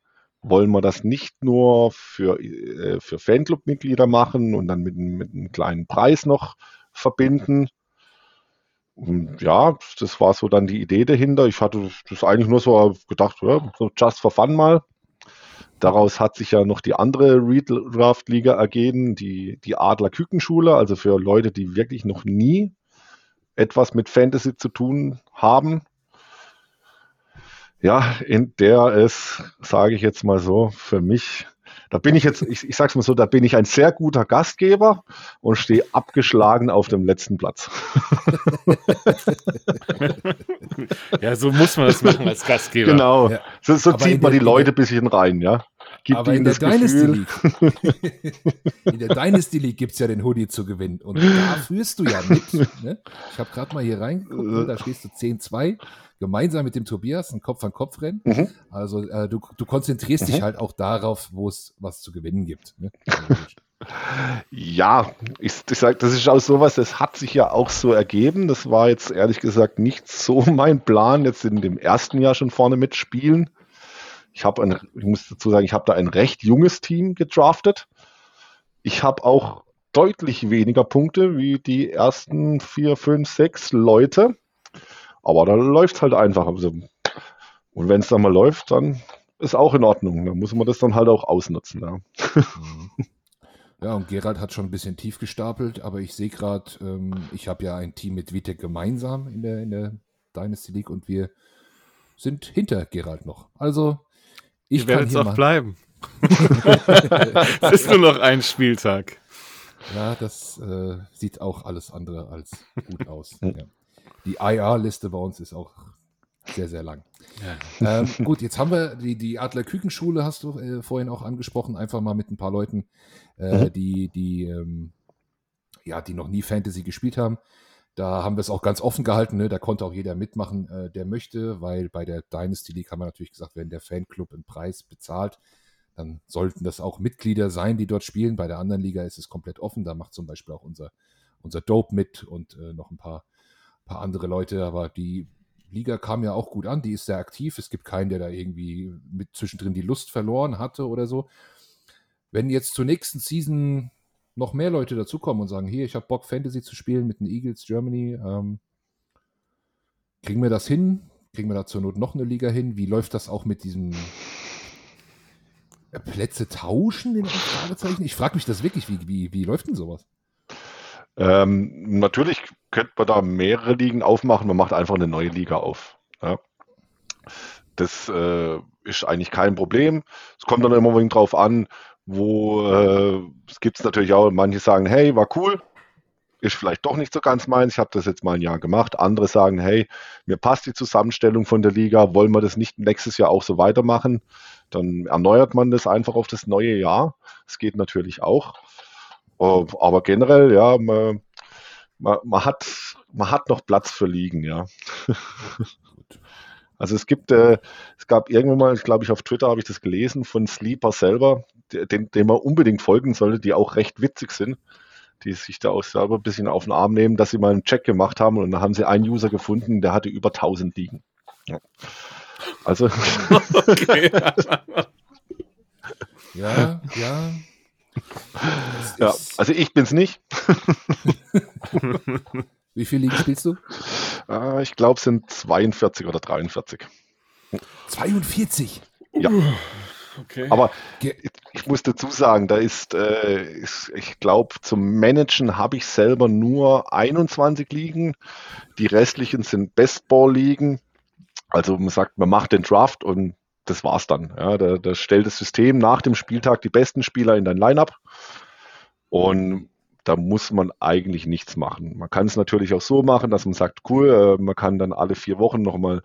wollen wir das nicht nur für, äh, für Fanclub-Mitglieder machen und dann mit, mit einem kleinen Preis noch verbinden? Und ja, das war so dann die Idee dahinter. Ich hatte das eigentlich nur so gedacht, ja, so just for fun mal. Daraus hat sich ja noch die andere Redraft-Liga ergeben, die, die Adler-Kükenschule, also für Leute, die wirklich noch nie etwas mit Fantasy zu tun haben. Ja, in der es, sage ich jetzt mal so, für mich da bin ich jetzt, ich, ich sag's mal so, da bin ich ein sehr guter Gastgeber und stehe abgeschlagen auf dem letzten Platz. ja, so muss man das machen als Gastgeber. Genau. Ja. So, so zieht man die Leute ein bisschen rein, ja. Gibt aber in der, Dynasty League, in der Dynasty League gibt es ja den Hoodie zu gewinnen. Und da führst du ja mit. Ne? Ich habe gerade mal hier reingeguckt, ne? da stehst du 10-2 gemeinsam mit dem Tobias ein Kopf-an-Kopf-Rennen. Mhm. Also äh, du, du konzentrierst mhm. dich halt auch darauf, wo es was zu gewinnen gibt. Ne? ja, ich, ich sage, das ist auch sowas, das hat sich ja auch so ergeben. Das war jetzt ehrlich gesagt nicht so mein Plan, jetzt in dem ersten Jahr schon vorne mitspielen. Ich habe ein, ich muss dazu sagen, ich habe da ein recht junges Team gedraftet. Ich habe auch deutlich weniger Punkte wie die ersten vier, fünf, sechs Leute. Aber da läuft halt einfach. Also, und wenn es dann mal läuft, dann ist auch in Ordnung. Dann muss man das dann halt auch ausnutzen. Ja, ja und Gerald hat schon ein bisschen tief gestapelt, aber ich sehe gerade, ähm, ich habe ja ein Team mit Vitek gemeinsam in der, in der Dynasty League und wir sind hinter Gerald noch. Also ich werde jetzt auch bleiben. es ist nur noch ein Spieltag. Ja, das äh, sieht auch alles andere als gut aus. Ja die IR-Liste bei uns ist auch sehr, sehr lang. Ja. Ähm, gut, jetzt haben wir die, die Adler Kükenschule, hast du äh, vorhin auch angesprochen, einfach mal mit ein paar Leuten, äh, mhm. die, die, ähm, ja, die noch nie Fantasy gespielt haben. Da haben wir es auch ganz offen gehalten, ne? da konnte auch jeder mitmachen, äh, der möchte, weil bei der Dynasty League haben wir natürlich gesagt, wenn der Fanclub einen Preis bezahlt, dann sollten das auch Mitglieder sein, die dort spielen. Bei der anderen Liga ist es komplett offen, da macht zum Beispiel auch unser, unser Dope mit und äh, noch ein paar paar andere Leute, aber die Liga kam ja auch gut an, die ist sehr aktiv. Es gibt keinen, der da irgendwie mit zwischendrin die Lust verloren hatte oder so. Wenn jetzt zur nächsten Season noch mehr Leute dazukommen und sagen, hier, ich habe Bock, Fantasy zu spielen mit den Eagles Germany, ähm, kriegen wir das hin? Kriegen wir da zur Not noch eine Liga hin? Wie läuft das auch mit diesem äh, Plätze tauschen? Ich frage mich das wirklich, wie, wie, wie läuft denn sowas? Ähm, natürlich könnte man da mehrere Ligen aufmachen. Man macht einfach eine neue Liga auf. Ja. Das äh, ist eigentlich kein Problem. Es kommt dann immer drauf an, wo äh, es gibt es natürlich auch, manche sagen, hey, war cool, ist vielleicht doch nicht so ganz meins, ich habe das jetzt mal ein Jahr gemacht. Andere sagen, hey, mir passt die Zusammenstellung von der Liga, wollen wir das nicht nächstes Jahr auch so weitermachen? Dann erneuert man das einfach auf das neue Jahr. Das geht natürlich auch. Aber generell, ja, man, man, man, hat, man hat noch Platz für Ligen, ja. Also es gibt, äh, es gab irgendwann mal, ich glaube ich auf Twitter habe ich das gelesen, von Sleeper selber, den, dem man unbedingt folgen sollte, die auch recht witzig sind, die sich da auch selber ein bisschen auf den Arm nehmen, dass sie mal einen Check gemacht haben und dann haben sie einen User gefunden, der hatte über 1000 liegen. Ja. Also. Okay. ja, ja. Ja, also ich bin's nicht. Wie viele Ligen spielst du? Äh, ich glaube, es sind 42 oder 43. 42? Ja. Okay. Aber ich muss dazu sagen, da ist, äh, ist ich glaube, zum Managen habe ich selber nur 21 Ligen. Die restlichen sind Bestball-Ligen. Also man sagt, man macht den Draft und das war's dann. Ja, da, da stellt das System nach dem Spieltag die besten Spieler in dein Lineup. Und da muss man eigentlich nichts machen. Man kann es natürlich auch so machen, dass man sagt, cool, äh, man kann dann alle vier Wochen nochmal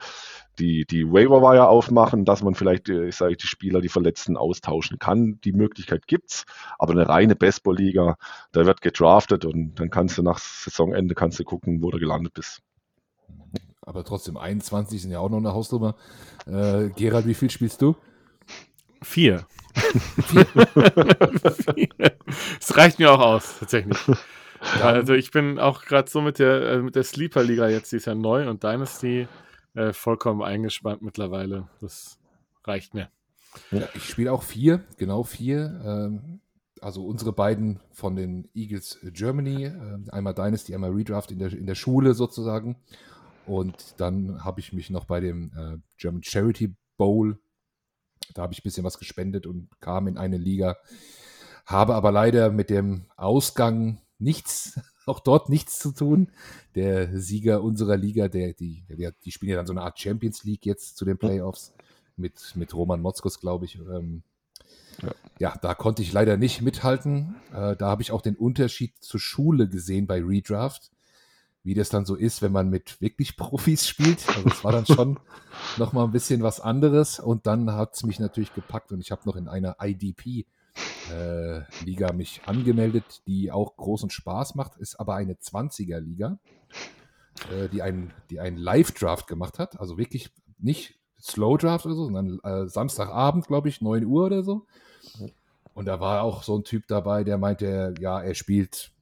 die, die Waiver-Wire aufmachen, dass man vielleicht, äh, ich sage, die Spieler, die Verletzten austauschen kann. Die Möglichkeit gibt's, aber eine reine Baseball-Liga, da wird gedraftet und dann kannst du nach Saisonende kannst du gucken, wo du gelandet bist. Aber trotzdem, 21 sind ja auch noch eine Hausnummer. Äh, Gerald, wie viel spielst du? Vier. Es reicht mir auch aus, tatsächlich. Ja. Also ich bin auch gerade so mit der, äh, mit der Sleeper-Liga jetzt, die ist ja neu und Dynasty äh, vollkommen eingespannt mittlerweile. Das reicht mir. Ja, ich spiele auch vier, genau vier. Ähm, also unsere beiden von den Eagles Germany, äh, einmal Dynasty, einmal Redraft in der, in der Schule sozusagen. Und dann habe ich mich noch bei dem äh, German Charity Bowl da habe ich ein bisschen was gespendet und kam in eine Liga. Habe aber leider mit dem Ausgang nichts, auch dort nichts zu tun. Der Sieger unserer Liga, der, die, der, die spielen ja dann so eine Art Champions League jetzt zu den Playoffs mit, mit Roman Motzkos, glaube ich. Ähm, ja. ja. da konnte ich leider nicht mithalten. Äh, da habe ich auch den Unterschied zur Schule gesehen bei Redraft wie das dann so ist, wenn man mit wirklich Profis spielt. Also es war dann schon nochmal ein bisschen was anderes. Und dann hat es mich natürlich gepackt und ich habe noch in einer IDP äh, Liga mich angemeldet, die auch großen Spaß macht, ist aber eine 20er Liga, äh, die einen, die einen Live-Draft gemacht hat. Also wirklich nicht Slow Draft oder so, sondern äh, Samstagabend, glaube ich, 9 Uhr oder so. Und da war auch so ein Typ dabei, der meinte, ja, er spielt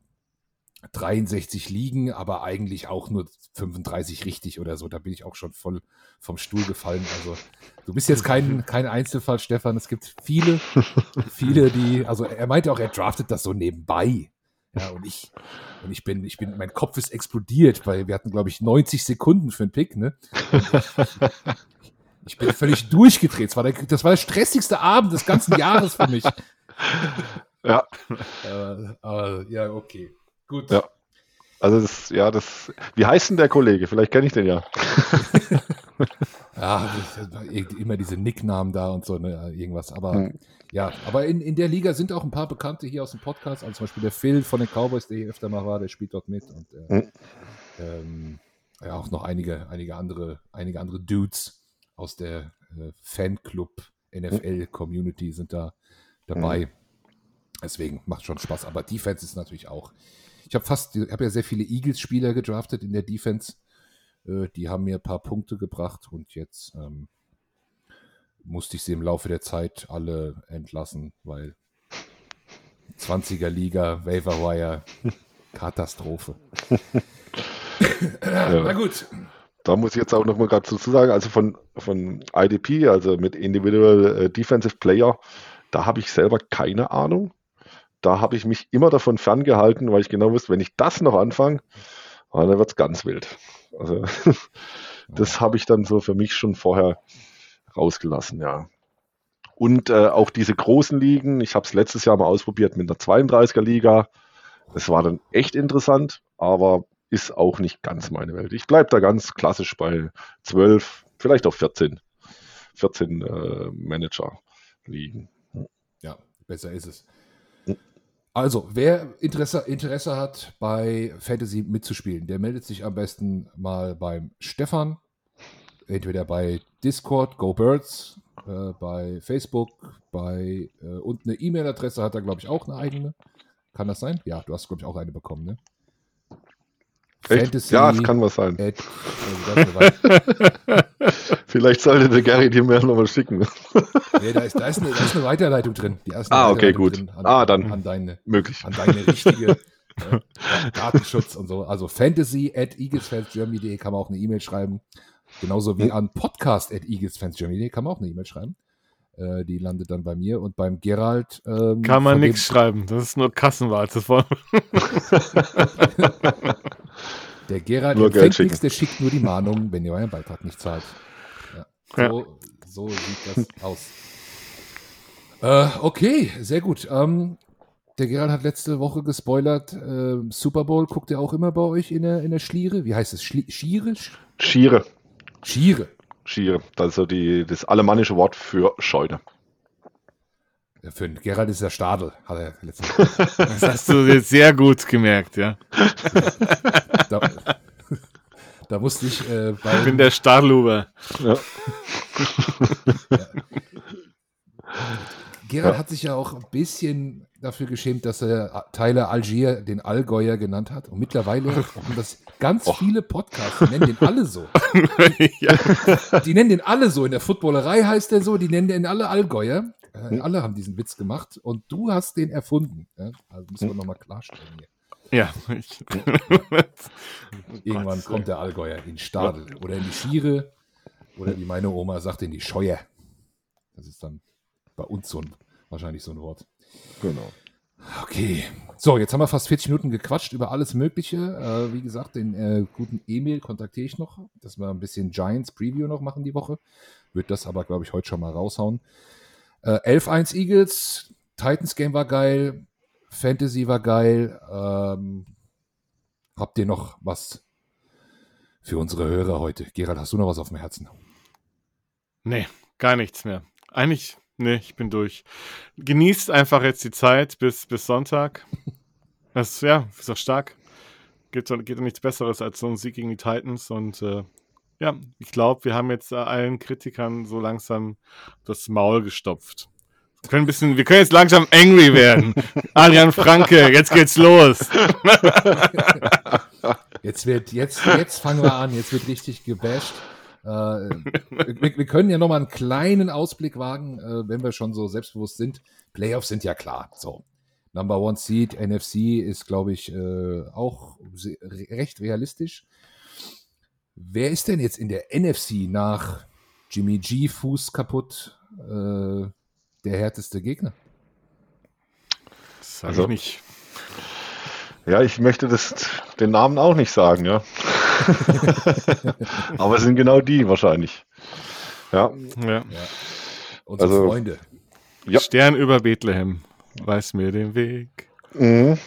63 liegen, aber eigentlich auch nur 35 richtig oder so. Da bin ich auch schon voll vom Stuhl gefallen. Also du bist jetzt kein, kein Einzelfall, Stefan. Es gibt viele, viele, die, also er meinte auch, er draftet das so nebenbei. Ja, und ich, und ich bin, ich bin, mein Kopf ist explodiert, weil wir hatten, glaube ich, 90 Sekunden für einen Pick, ne? Ich, ich, bin völlig durchgedreht. Das war, der, das war der stressigste Abend des ganzen Jahres für mich. Ja. Äh, aber, ja, okay. Gut. Ja. Also das, ja, das. Wie heißt denn der Kollege? Vielleicht kenne ich den ja. ja, immer diese Nicknamen da und so, ne, irgendwas. Aber hm. ja, aber in, in der Liga sind auch ein paar Bekannte hier aus dem Podcast, also zum Beispiel der Phil von den Cowboys, der hier öfter mal war, der spielt dort mit und äh, hm. ähm, ja, auch noch einige, einige andere, einige andere Dudes aus der äh, Fanclub NFL Community sind da dabei. Hm. Deswegen macht schon Spaß. Aber Defense ist natürlich auch ich habe fast, ich habe ja sehr viele Eagles-Spieler gedraftet in der Defense. Äh, die haben mir ein paar Punkte gebracht und jetzt ähm, musste ich sie im Laufe der Zeit alle entlassen, weil 20er Liga, Waiver Wire, Katastrophe. ja. Na gut. Da muss ich jetzt auch noch mal gerade dazu sagen, also von, von IDP, also mit Individual äh, Defensive Player, da habe ich selber keine Ahnung. Da habe ich mich immer davon ferngehalten, weil ich genau wusste, wenn ich das noch anfange, ah, dann wird es ganz wild. Also das habe ich dann so für mich schon vorher rausgelassen, ja. Und äh, auch diese großen Ligen, ich habe es letztes Jahr mal ausprobiert mit einer 32er Liga. Es war dann echt interessant, aber ist auch nicht ganz meine Welt. Ich bleibe da ganz klassisch bei 12, vielleicht auch 14, 14 äh, Manager liegen. Ja, besser ist es. Also, wer Interesse, Interesse hat, bei Fantasy mitzuspielen, der meldet sich am besten mal beim Stefan. Entweder bei Discord, Go Birds, äh, bei Facebook, bei äh, und eine E-Mail-Adresse hat er, glaube ich, auch eine eigene. Kann das sein? Ja, du hast, glaube ich, auch eine bekommen, ne? Fantasy ja, es kann was sein. At, also Vielleicht sollte der Gary dir mehr nochmal schicken. nee, da ist, da, ist eine, da ist eine Weiterleitung drin. ah, okay, gut. An, ah, dann an deine, möglich. An deine richtige äh, Datenschutz und so. Also fantasy at eaglesfansgermany.de kann man auch eine E-Mail schreiben. Genauso wie an podcast at eaglesfansgermany.de kann man auch eine E-Mail schreiben. Äh, die landet dann bei mir und beim Gerald. Ähm, Kann man nichts schreiben, das ist nur Kassenwart. der Gerald nur empfängt nichts, der schickt nur die Mahnung, wenn ihr euren Beitrag nicht zahlt. Ja. So, ja. so sieht das aus. Äh, okay, sehr gut. Ähm, der Gerald hat letzte Woche gespoilert. Äh, Super Bowl guckt ihr auch immer bei euch in der, in der Schliere? Wie heißt es? Schli Schiere? Schiere. Schiere. Schiere. Also die, das alemannische Wort für Scheune. Ja, für Gerald ist der Stadel, hat er letztens Das hast du jetzt sehr gut gemerkt, ja. da, da, musste ich äh, bei. Ich bin der Stadelhuber. Ja. ja. Gerald ja. hat sich ja auch ein bisschen dafür geschämt, dass er Tyler Algier den Allgäuer genannt hat. Und mittlerweile haben das ganz Och. viele Podcasts, die nennen den alle so. ja. Die nennen den alle so. In der Footballerei heißt der so, die nennen den alle Allgäuer. Äh, hm. Alle haben diesen Witz gemacht und du hast den erfunden. Ja? Also müssen wir hm. nochmal klarstellen hier. Ja. Ich, Irgendwann kommt der Allgäuer in Stadel oder in die Schiere oder wie meine Oma sagt, in die Scheuer. Das ist dann bei uns so ein, wahrscheinlich so ein Wort. Genau. Okay. So, jetzt haben wir fast 40 Minuten gequatscht über alles Mögliche. Äh, wie gesagt, den äh, guten Emil kontaktiere ich noch, dass wir ein bisschen Giants Preview noch machen die Woche. Wird das aber, glaube ich, heute schon mal raushauen. Äh, 11-1 Eagles, Titans Game war geil, Fantasy war geil. Ähm, habt ihr noch was für unsere Hörer heute? Gerald, hast du noch was auf dem Herzen? Nee, gar nichts mehr. Eigentlich Nee, ich bin durch. Genießt einfach jetzt die Zeit bis, bis Sonntag. Das ja, ist doch stark. Geht, geht doch nichts Besseres als so ein Sieg gegen die Titans. Und äh, ja, ich glaube, wir haben jetzt äh, allen Kritikern so langsam das Maul gestopft. Wir können, ein bisschen, wir können jetzt langsam angry werden. Adrian Franke, jetzt geht's los. jetzt wird, jetzt, jetzt fangen wir an, jetzt wird richtig gebasht. Äh, wir, wir, können ja noch mal einen kleinen Ausblick wagen, äh, wenn wir schon so selbstbewusst sind. Playoffs sind ja klar. So, Number One Seed, NFC ist, glaube ich, äh, auch recht realistisch. Wer ist denn jetzt in der NFC nach Jimmy G Fuß kaputt äh, der härteste Gegner? Das also nicht. Ja, ich möchte das, den Namen auch nicht sagen, ja. Aber es sind genau die wahrscheinlich. Ja. ja. ja. Unsere also, Freunde. Ja. Stern über Bethlehem. Weiß mir den Weg. Mhm.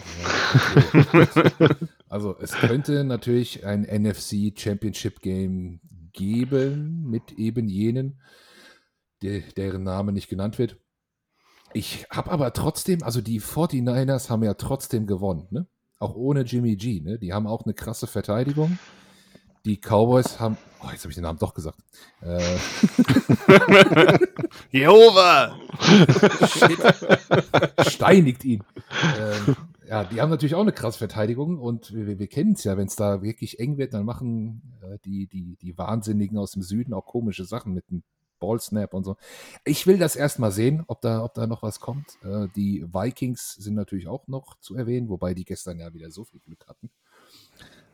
also es könnte natürlich ein NFC Championship Game geben mit eben jenen, die, deren Name nicht genannt wird. Ich habe aber trotzdem, also die 49ers haben ja trotzdem gewonnen, ne? Auch ohne Jimmy G, ne? Die haben auch eine krasse Verteidigung die Cowboys haben. Oh, jetzt habe ich den Namen doch gesagt. Äh, Jehova! Steinigt ihn. Ähm, ja, die haben natürlich auch eine krasse Verteidigung und wir, wir kennen es ja, wenn es da wirklich eng wird, dann machen äh, die, die, die Wahnsinnigen aus dem Süden auch komische Sachen mit dem Ballsnap und so. Ich will das erstmal sehen, ob da, ob da noch was kommt. Äh, die Vikings sind natürlich auch noch zu erwähnen, wobei die gestern ja wieder so viel Glück hatten.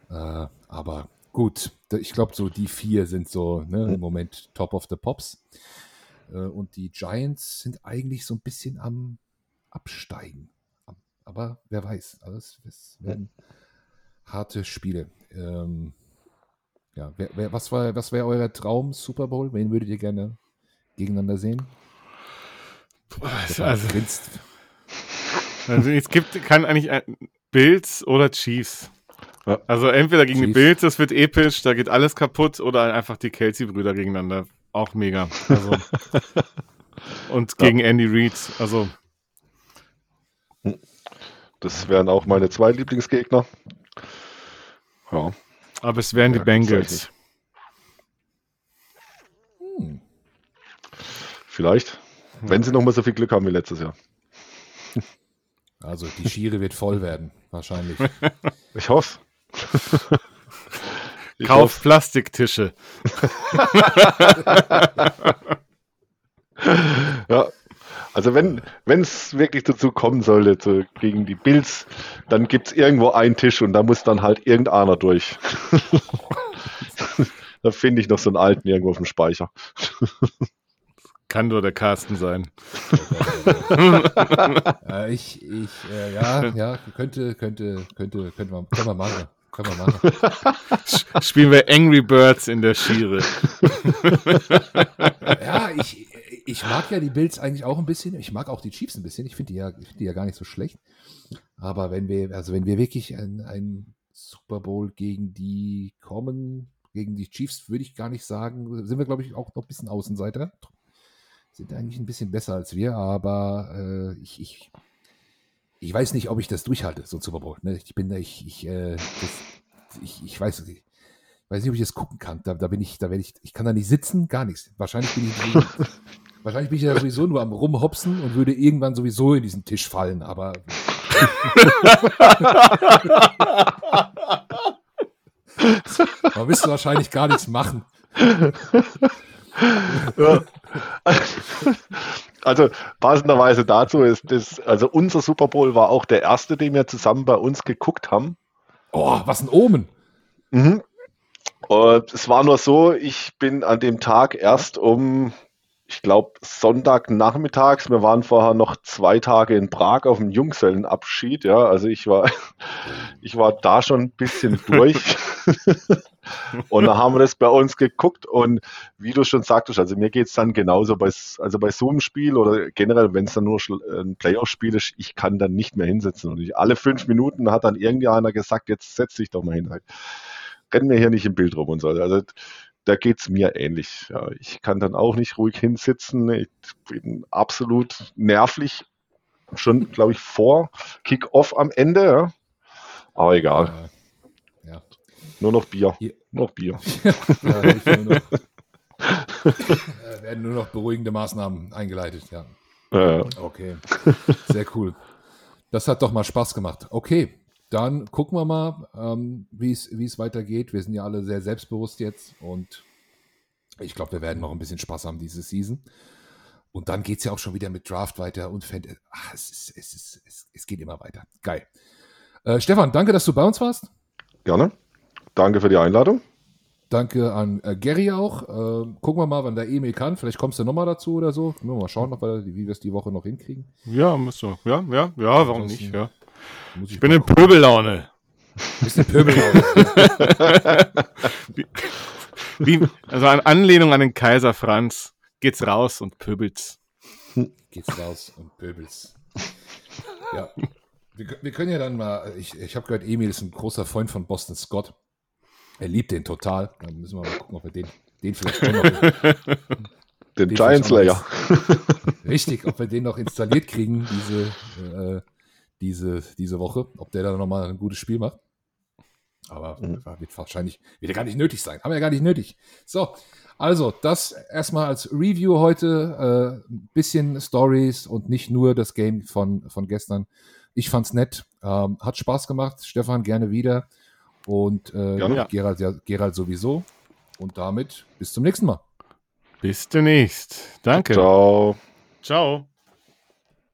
Äh, aber Gut, ich glaube, so die vier sind so ne, im Moment Top of the Pops. Äh, und die Giants sind eigentlich so ein bisschen am Absteigen. Aber wer weiß. Alles es werden harte Spiele. Ähm, ja, wer, wer, was, war, was wäre euer Traum Super Bowl? Wen würdet ihr gerne gegeneinander sehen? Also, also, es gibt, kann eigentlich Bills oder Chiefs. Ja. Also entweder gegen Chiefs. die Bills, das wird episch, da geht alles kaputt, oder einfach die Kelsey-Brüder gegeneinander. Auch mega. Also, und gegen ja. Andy Reid. Also. Das wären auch meine zwei Lieblingsgegner. Ja. Aber es wären ja, die Bengals. Hm. Vielleicht. Wenn sie nochmal so viel Glück haben wie letztes Jahr. Also die Schiere wird voll werden, wahrscheinlich. Ich hoffe. Ich Kauf hoffe. Plastiktische. ja. Also wenn es wirklich dazu kommen sollte, zu, gegen die Bills, dann gibt es irgendwo einen Tisch und da muss dann halt irgendeiner durch. da finde ich noch so einen alten irgendwo auf dem Speicher. Kann nur der Carsten sein. äh, ich, ich, äh, ja, ja, könnte, könnte, könnte, könnte man, können wir machen. Können wir machen. Spielen wir Angry Birds in der Schiere. ja, ich, ich mag ja die Bills eigentlich auch ein bisschen. Ich mag auch die Chiefs ein bisschen. Ich finde die, ja, find die ja gar nicht so schlecht. Aber wenn wir, also wenn wir wirklich ein, ein Super Bowl gegen die kommen, gegen die Chiefs, würde ich gar nicht sagen, sind wir, glaube ich, auch noch ein bisschen Außenseiter sind eigentlich ein bisschen besser als wir, aber äh, ich, ich, ich weiß nicht, ob ich das durchhalte, so ein Super Bowl. Ne? Ich bin da, ich, ich, äh, das, ich, ich weiß, ich weiß nicht, ob ich das gucken kann. Da, da bin ich, da werde ich, ich kann da nicht sitzen, gar nichts. Wahrscheinlich bin ich, wahrscheinlich bin ich ja sowieso nur am rumhopsen und würde irgendwann sowieso in diesen Tisch fallen, aber. Man müsste wahrscheinlich gar nichts machen. Ja. Also passenderweise dazu ist das, also unser Super Bowl war auch der erste, den wir zusammen bei uns geguckt haben. Oh, was ein Omen. Mhm. Und es war nur so, ich bin an dem Tag erst um ich glaube, Sonntagnachmittags. Wir waren vorher noch zwei Tage in Prag auf dem Jungsellenabschied. Ja, also ich war, ich war da schon ein bisschen durch. und da haben wir das bei uns geguckt. Und wie du schon sagtest, also mir geht es dann genauso bei, also bei so einem Spiel oder generell, wenn es dann nur ein Playoff-Spiel ist, ich kann dann nicht mehr hinsetzen. Und ich, alle fünf Minuten hat dann irgendeiner gesagt, jetzt setz dich doch mal hin. Rennen wir hier nicht im Bild rum und so. Also da geht es mir ähnlich. Ja, ich kann dann auch nicht ruhig hinsitzen. Ich bin absolut nervlich. Schon, glaube ich, vor Kick-Off am Ende. Ja. Aber egal. Ja. ja. Nur noch Bier. Hier. Noch Bier. nur noch, werden nur noch beruhigende Maßnahmen eingeleitet, ja. Okay. Sehr cool. Das hat doch mal Spaß gemacht. Okay, dann gucken wir mal, ähm, wie es weitergeht. Wir sind ja alle sehr selbstbewusst jetzt und ich glaube, wir werden noch ein bisschen Spaß haben diese Season. Und dann geht es ja auch schon wieder mit Draft weiter und Fan Ach, es, ist, es, ist, es, es geht immer weiter. Geil. Äh, Stefan, danke, dass du bei uns warst. Gerne. Danke für die Einladung. Danke an äh, Gary auch. Äh, gucken wir mal, wann der Emil kann. Vielleicht kommst du nochmal dazu oder so. wir mal schauen, ob wir, wie wir es die Woche noch hinkriegen. Ja, musst du. Ja, ja, ja, warum nicht? Ja. Ich, ich bin in Pöbellaune. Bist in Pöbellaune. wie, wie, also an Anlehnung an den Kaiser Franz geht's raus und pöbelt's. Geht's raus und pöbelt's. Ja. Wir, wir können ja dann mal, ich, ich habe gehört, Emil ist ein großer Freund von Boston Scott. Er liebt den total. Dann müssen wir mal gucken, ob wir den, den vielleicht auch noch. Den, den Giant Slayer. Richtig, ob wir den noch installiert kriegen, diese, äh, diese, diese Woche, ob der da nochmal ein gutes Spiel macht. Aber mhm. wird wahrscheinlich wieder gar nicht nötig sein. Haben wir ja gar nicht nötig. So, also das erstmal als Review heute. Äh, ein bisschen Stories und nicht nur das Game von, von gestern. Ich fand's nett. Ähm, hat Spaß gemacht. Stefan, gerne wieder. Und äh, gerne, ja. Gerald, ja, Gerald sowieso. Und damit bis zum nächsten Mal. Bis demnächst. Danke. Ciao. Ciao.